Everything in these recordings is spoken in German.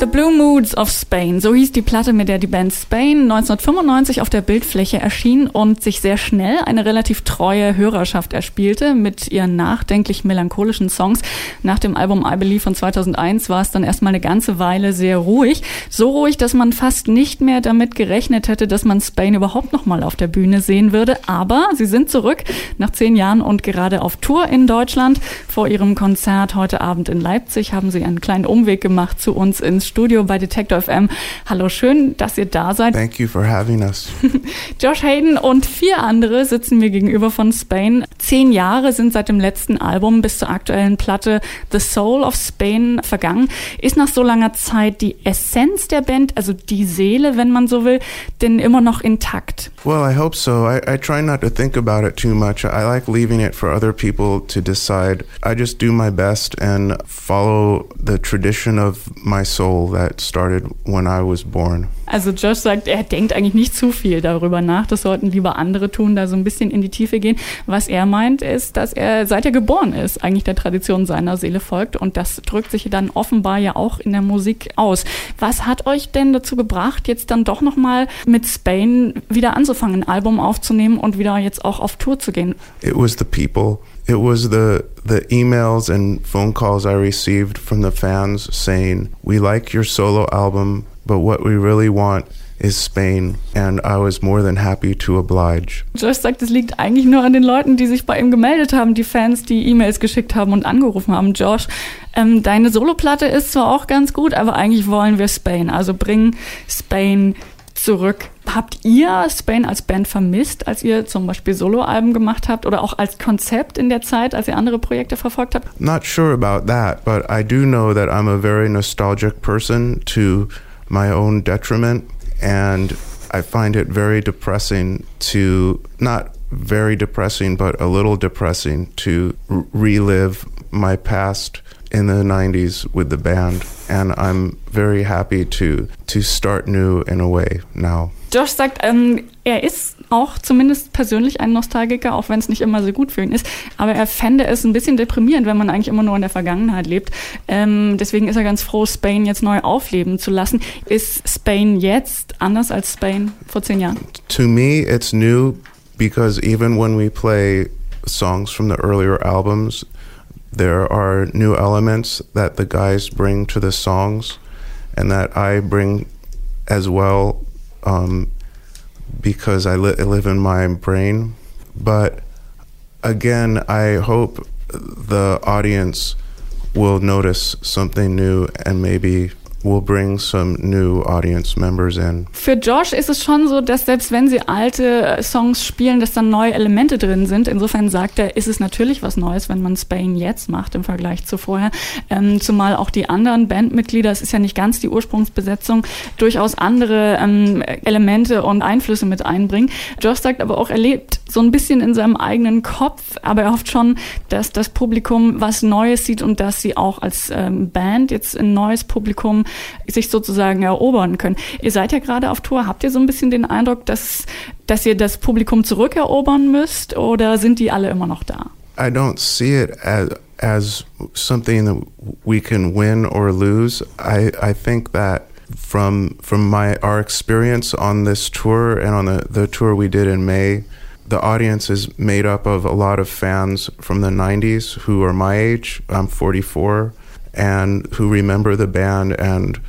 The Blue Moods of Spain, so hieß die Platte, mit der die Band Spain 1995 auf der Bildfläche erschien und sich sehr schnell eine relativ treue Hörerschaft erspielte mit ihren nachdenklich melancholischen Songs. Nach dem Album I Believe von 2001 war es dann erstmal eine ganze Weile sehr ruhig. So ruhig, dass man fast nicht mehr damit gerechnet hätte, dass man Spain überhaupt nochmal auf der Bühne sehen würde. Aber sie sind zurück nach zehn Jahren und gerade auf Tour in Deutschland. Vor ihrem Konzert heute Abend in Leipzig haben sie einen kleinen Umweg gemacht zu uns ins Studio bei Detector FM. Hallo, schön, dass ihr da seid. Thank you for having us. Josh Hayden und vier andere sitzen mir gegenüber von Spain. Zehn Jahre sind seit dem letzten Album bis zur aktuellen Platte The Soul of Spain vergangen. Ist nach so langer Zeit die Essenz der Band, also die Seele, wenn man so will, denn immer noch intakt? Well, I hope so. I, I try not to think about it too much. I like leaving it for other people to decide. I just do my best and follow the tradition of my soul soul that started when I was born. Also Josh sagt, er denkt eigentlich nicht zu viel darüber nach. Das sollten lieber andere tun, da so ein bisschen in die Tiefe gehen. Was er meint, ist, dass er seit er geboren ist, eigentlich der Tradition seiner Seele folgt. Und das drückt sich dann offenbar ja auch in der Musik aus. Was hat euch denn dazu gebracht, jetzt dann doch nochmal mit Spain wieder anzufangen, ein Album aufzunehmen und wieder jetzt auch auf Tour zu gehen? It was the people. It was the the emails and phone calls I received from the fans saying, "We like your solo album, but what we really want is Spain and I was more than happy to oblige. Josh sagt, es liegt eigentlich nur an den Leuten, die sich bei ihm gemeldet haben, die Fans, die E-Mails geschickt haben und angerufen haben. Josh, ähm, deine Soloplatte ist zwar auch ganz gut, aber eigentlich wollen wir Spain. Also bring Spain zurück. Habt ihr Spain als Band vermisst, als ihr zum Beispiel Soloalben gemacht habt oder auch als Konzept in der Zeit, als ihr andere Projekte verfolgt habt? Not sure about that, but I do know that I'm a very nostalgic person to my own detriment and I find it very depressing to not very depressing, but a little depressing to relive my past in the 90s with the band and I'm very happy to to start new in a way now. Josh sagt, ähm, er ist auch zumindest persönlich ein Nostalgiker, auch wenn es nicht immer so gut für ihn ist. Aber er fände es ein bisschen deprimierend, wenn man eigentlich immer nur in der Vergangenheit lebt. Ähm, deswegen ist er ganz froh, Spain jetzt neu aufleben zu lassen. Ist Spain jetzt anders als Spain vor zehn Jahren? To me, it's new because even when we play songs from the earlier albums, there are new elements that the guys bring to the songs and that I bring as well um, because I, li- I live in my brain. But again, I hope the audience will notice something new and maybe will bring some new audience members in. Für Josh ist es schon so, dass selbst wenn sie alte äh, Songs spielen, dass dann neue Elemente drin sind. Insofern sagt er, ist es natürlich was Neues, wenn man Spain jetzt macht im Vergleich zu vorher. Ähm, zumal auch die anderen Bandmitglieder, es ist ja nicht ganz die Ursprungsbesetzung, durchaus andere ähm, Elemente und Einflüsse mit einbringen. Josh sagt aber auch, er lebt so ein bisschen in seinem eigenen Kopf, aber er hofft schon, dass das Publikum was Neues sieht und dass sie auch als ähm, Band jetzt ein neues Publikum sich sozusagen erobern können. Ihr seid ja gerade auf Tour. Habt ihr so ein bisschen den Eindruck, dass, dass ihr das Publikum zurückerobern müsst oder sind die alle immer noch da? I don't see it as as something that we can win or lose. I I think that from from my our experience on this tour and on the the tour we did in May, the audience is made up of a lot of fans from the 90s who are my age. I'm 44 and who remember the band and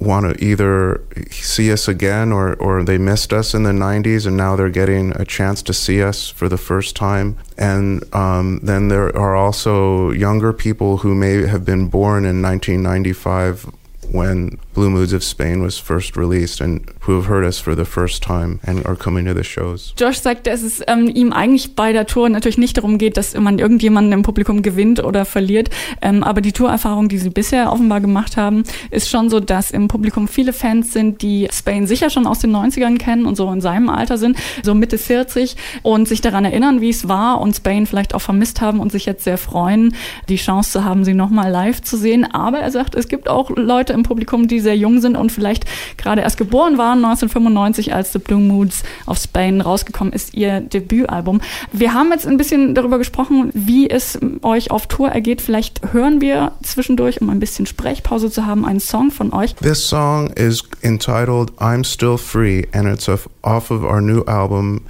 want to either see us again or, or they missed us in the 90s and now they're getting a chance to see us for the first time. And um, then there are also younger people who may have been born in 1995 when Blue Moods of Spain was first released and who have heard us for the first time and are coming to the shows. Josh sagt, dass es ähm, ihm eigentlich bei der Tour natürlich nicht darum geht, dass man irgendjemanden im Publikum gewinnt oder verliert. Ähm, aber die Tourerfahrung, die sie bisher offenbar gemacht haben, ist schon so, dass im Publikum viele Fans sind, die Spain sicher schon aus den 90ern kennen und so in seinem Alter sind, so Mitte 40 und sich daran erinnern, wie es war und Spain vielleicht auch vermisst haben und sich jetzt sehr freuen, die Chance zu haben, sie nochmal live zu sehen. Aber er sagt, es gibt auch Leute im Publikum, die sehr jung sind und vielleicht gerade erst geboren waren, 1995, als The Blue Moods of Spain rausgekommen ist, ihr Debütalbum. Wir haben jetzt ein bisschen darüber gesprochen, wie es euch auf Tour ergeht. Vielleicht hören wir zwischendurch, um ein bisschen Sprechpause zu haben, einen Song von euch. This song is entitled I'm Still Free and it's off of our new album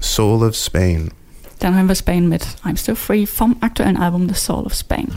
Soul of Spain. Dann hören wir Spain mit I'm Still Free vom aktuellen Album The Soul of Spain.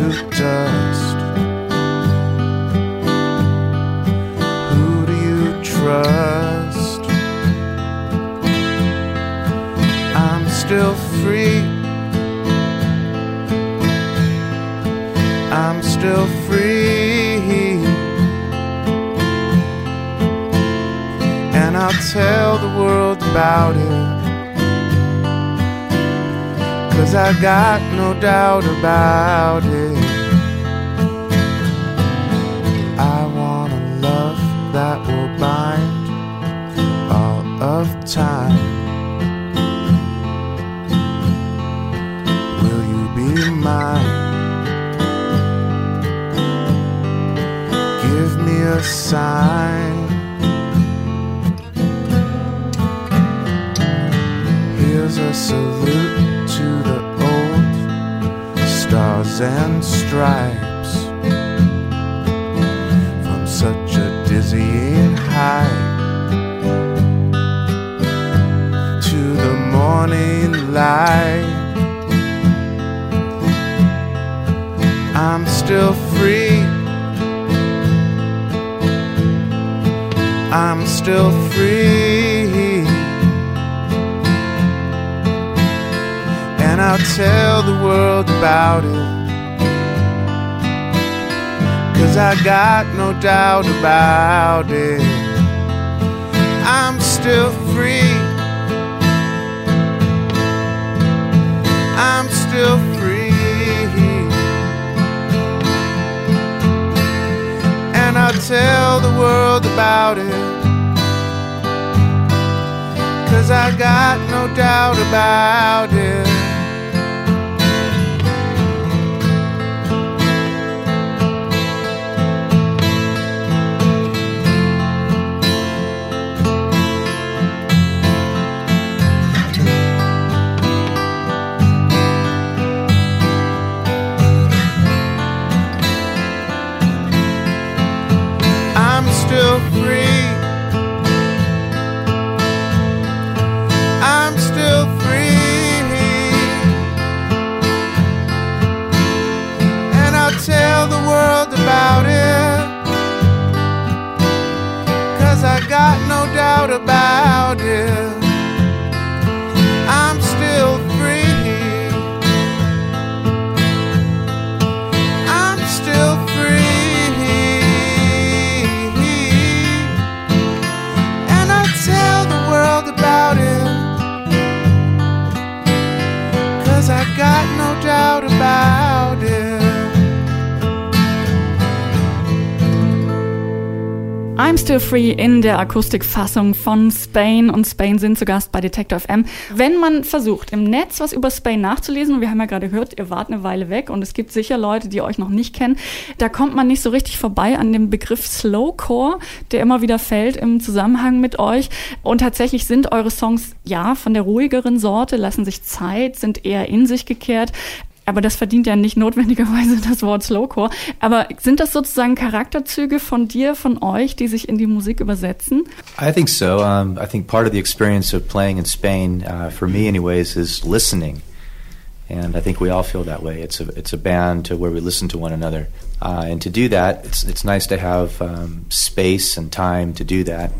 you trust? Who do you trust? I'm still free. I'm still free. And I'll tell the world about it. Cause I got no doubt about it. Will you be mine? Give me a sign. Here's a salute to the old stars and stripes from such a dizzying height I'm still free. I'm still free. and I'll tell the world about it. Cause I got no doubt about it. I'm still I'm free. And I'll tell the world about it. Cause I got no doubt about it. About it. I'm Still Free in der Akustikfassung von Spain und Spain sind zu Gast bei Detector FM. Wenn man versucht, im Netz was über Spain nachzulesen, und wir haben ja gerade gehört, ihr wart eine Weile weg und es gibt sicher Leute, die euch noch nicht kennen, da kommt man nicht so richtig vorbei an dem Begriff Slowcore, der immer wieder fällt im Zusammenhang mit euch. Und tatsächlich sind eure Songs ja von der ruhigeren Sorte, lassen sich Zeit, sind eher in sich gekehrt. Aber das verdient ja nicht notwendigerweise das Wort Slowcore. Aber sind das sozusagen Charakterzüge von dir, von euch, die sich in die Musik übersetzen? I think so. Um, I think part of the experience of playing in Spain, uh, for me anyways, is listening. And I think we all feel that way. It's a, it's a band to where we listen to one another. Uh, and to do that, it's, it's nice to have um, space and time to do that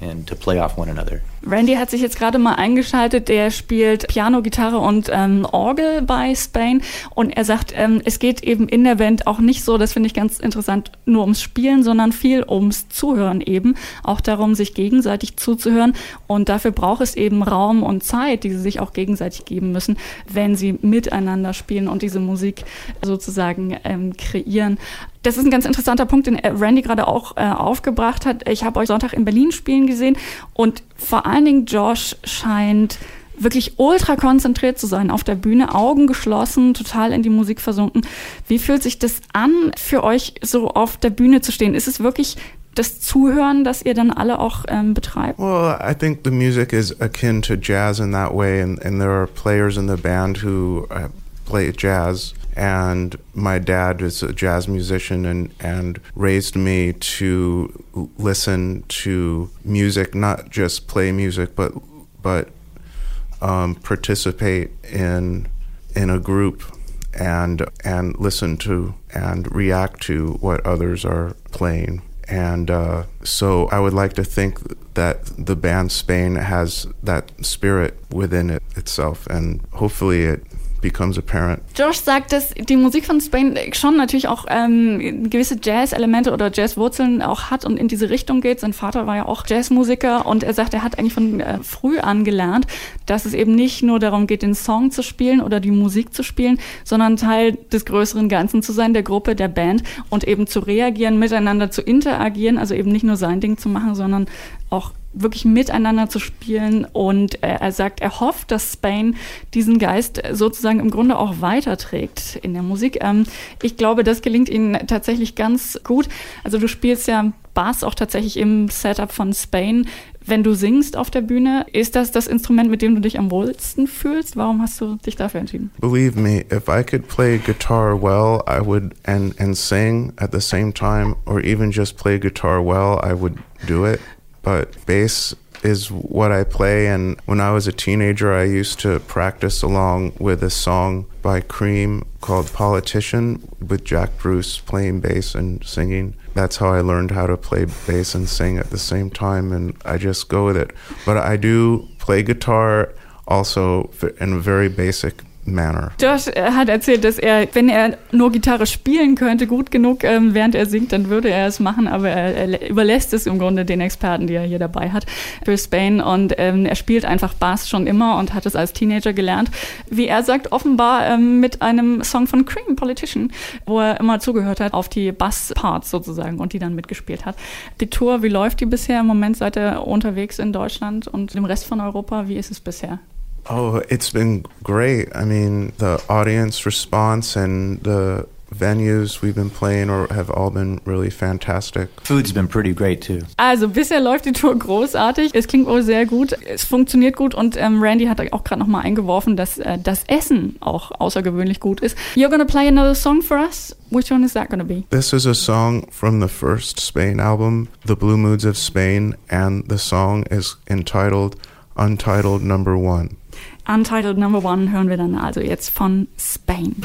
and to play off one another. Randy hat sich jetzt gerade mal eingeschaltet. Der spielt Piano, Gitarre und ähm, Orgel bei Spain. Und er sagt, ähm, es geht eben in der Band auch nicht so, das finde ich ganz interessant, nur ums Spielen, sondern viel ums Zuhören eben. Auch darum, sich gegenseitig zuzuhören. Und dafür braucht es eben Raum und Zeit, die sie sich auch gegenseitig geben müssen, wenn sie miteinander spielen und diese Musik sozusagen ähm, kreieren. Das ist ein ganz interessanter Punkt, den Randy gerade auch äh, aufgebracht hat. Ich habe euch Sonntag in Berlin spielen gesehen und vor allen Dingen Josh scheint wirklich ultra konzentriert zu sein auf der Bühne, Augen geschlossen, total in die Musik versunken. Wie fühlt sich das an, für euch so auf der Bühne zu stehen? Ist es wirklich das Zuhören, das ihr dann alle auch ähm, betreibt? Well, I think the music is akin to jazz in that way, and, and there are players in the band who uh, play jazz. And my dad is a jazz musician and, and raised me to listen to music, not just play music, but but um, participate in in a group and and listen to and react to what others are playing. And uh, so I would like to think that the band Spain has that spirit within it itself, and hopefully it becomes apparent. Josh sagt, dass die Musik von Spain schon natürlich auch ähm, gewisse Jazz-Elemente oder Jazz-Wurzeln auch hat und in diese Richtung geht. Sein Vater war ja auch Jazzmusiker und er sagt, er hat eigentlich von äh, früh an gelernt, dass es eben nicht nur darum geht, den Song zu spielen oder die Musik zu spielen, sondern Teil des größeren Ganzen zu sein, der Gruppe, der Band und eben zu reagieren, miteinander zu interagieren, also eben nicht nur sein Ding zu machen, sondern auch wirklich miteinander zu spielen. Und er, sagt, er hofft, dass Spain diesen Geist sozusagen im Grunde auch weiterträgt in der Musik. Ähm, ich glaube, das gelingt ihnen tatsächlich ganz gut. Also du spielst ja Bass auch tatsächlich im Setup von Spain. Wenn du singst auf der Bühne, ist das das Instrument, mit dem du dich am wohlsten fühlst? Warum hast du dich dafür entschieden? Believe me, if I could play guitar well, I would and and sing at the same time or even just play guitar well, I would do it. But bass is what I play. And when I was a teenager, I used to practice along with a song by Cream called Politician with Jack Bruce playing bass and singing. That's how I learned how to play bass and sing at the same time. And I just go with it. But I do play guitar also in a very basic manner. Josh äh, hat erzählt, dass er, wenn er nur Gitarre spielen könnte, gut genug, ähm, während er singt, dann würde er es machen, aber er, er, überlässt es im Grunde den Experten, die er hier dabei hat, für Spain. Und ähm, er spielt einfach Bass schon immer und hat es als Teenager gelernt. Wie er sagt, offenbar ähm, mit einem Song von Cream, Politician, wo er immer zugehört hat auf die Bass-Parts sozusagen und die dann mitgespielt hat. Die Tour, wie läuft die bisher? Im Moment seid ihr unterwegs in Deutschland und im Rest von Europa. Wie ist es bisher? Oh, it's been great. I mean, the audience response and the venues we've been playing or have all been really fantastic. Food's been pretty great too. Also bisher läuft die Tour großartig. Es klingt wohl sehr gut. Es funktioniert gut und ähm, Randy hat auch gerade noch mal eingeworfen, dass äh, das Essen auch außergewöhnlich gut ist. You're gonna play another song for us. Which one is that gonna be? This is a song from the first Spain album, The Blue Moods of Spain, and the song is entitled Untitled Number One. Untitled Number One hören wir dann also jetzt von Spain.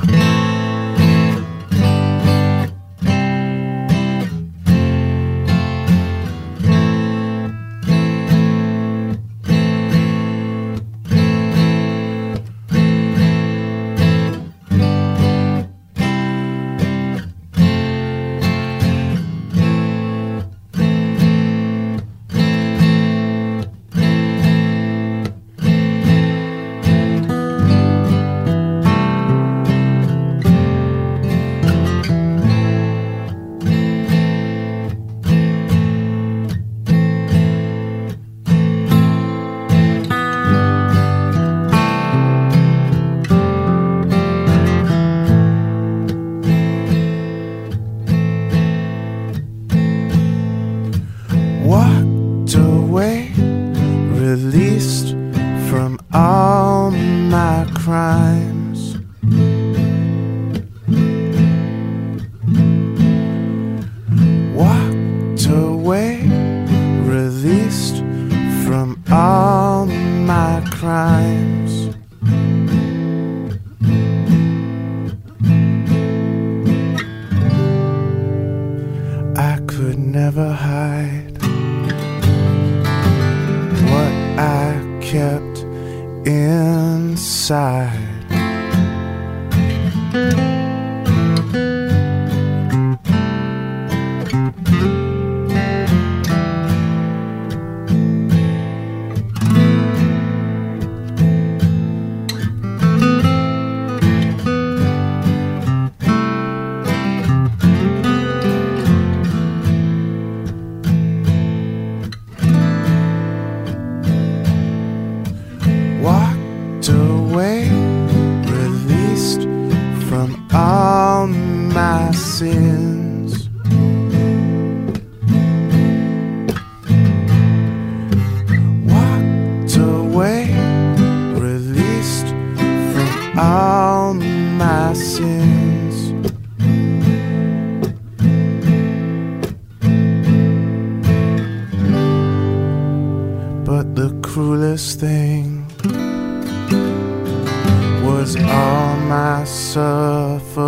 Cruelest thing was all my suffering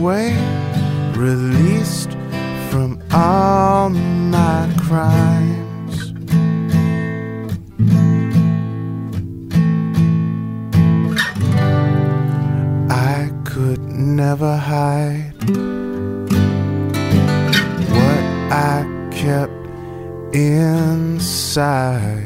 away, released from all my crimes. I could never hide what I kept inside.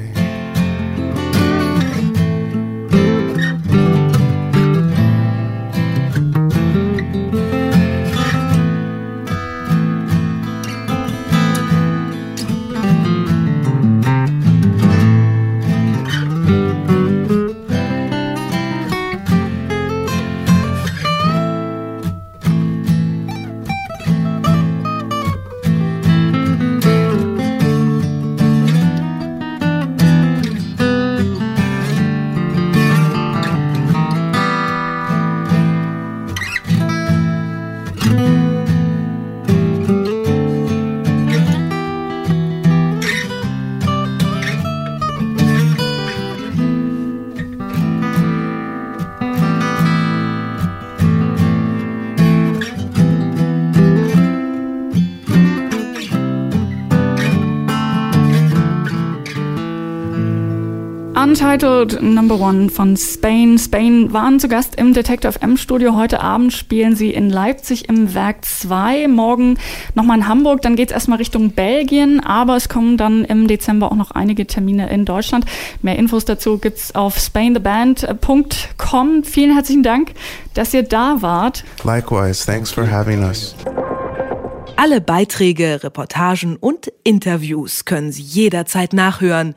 Untitled Number One von Spain. Spain waren zu Gast im Detective M Studio. Heute Abend spielen sie in Leipzig im Werk 2. Morgen nochmal in Hamburg. Dann geht's erstmal Richtung Belgien. Aber es kommen dann im Dezember auch noch einige Termine in Deutschland. Mehr Infos dazu gibt's auf spaintheband.com. Vielen herzlichen Dank, dass ihr da wart. Likewise, thanks for having us. Alle Beiträge, Reportagen und Interviews können Sie jederzeit nachhören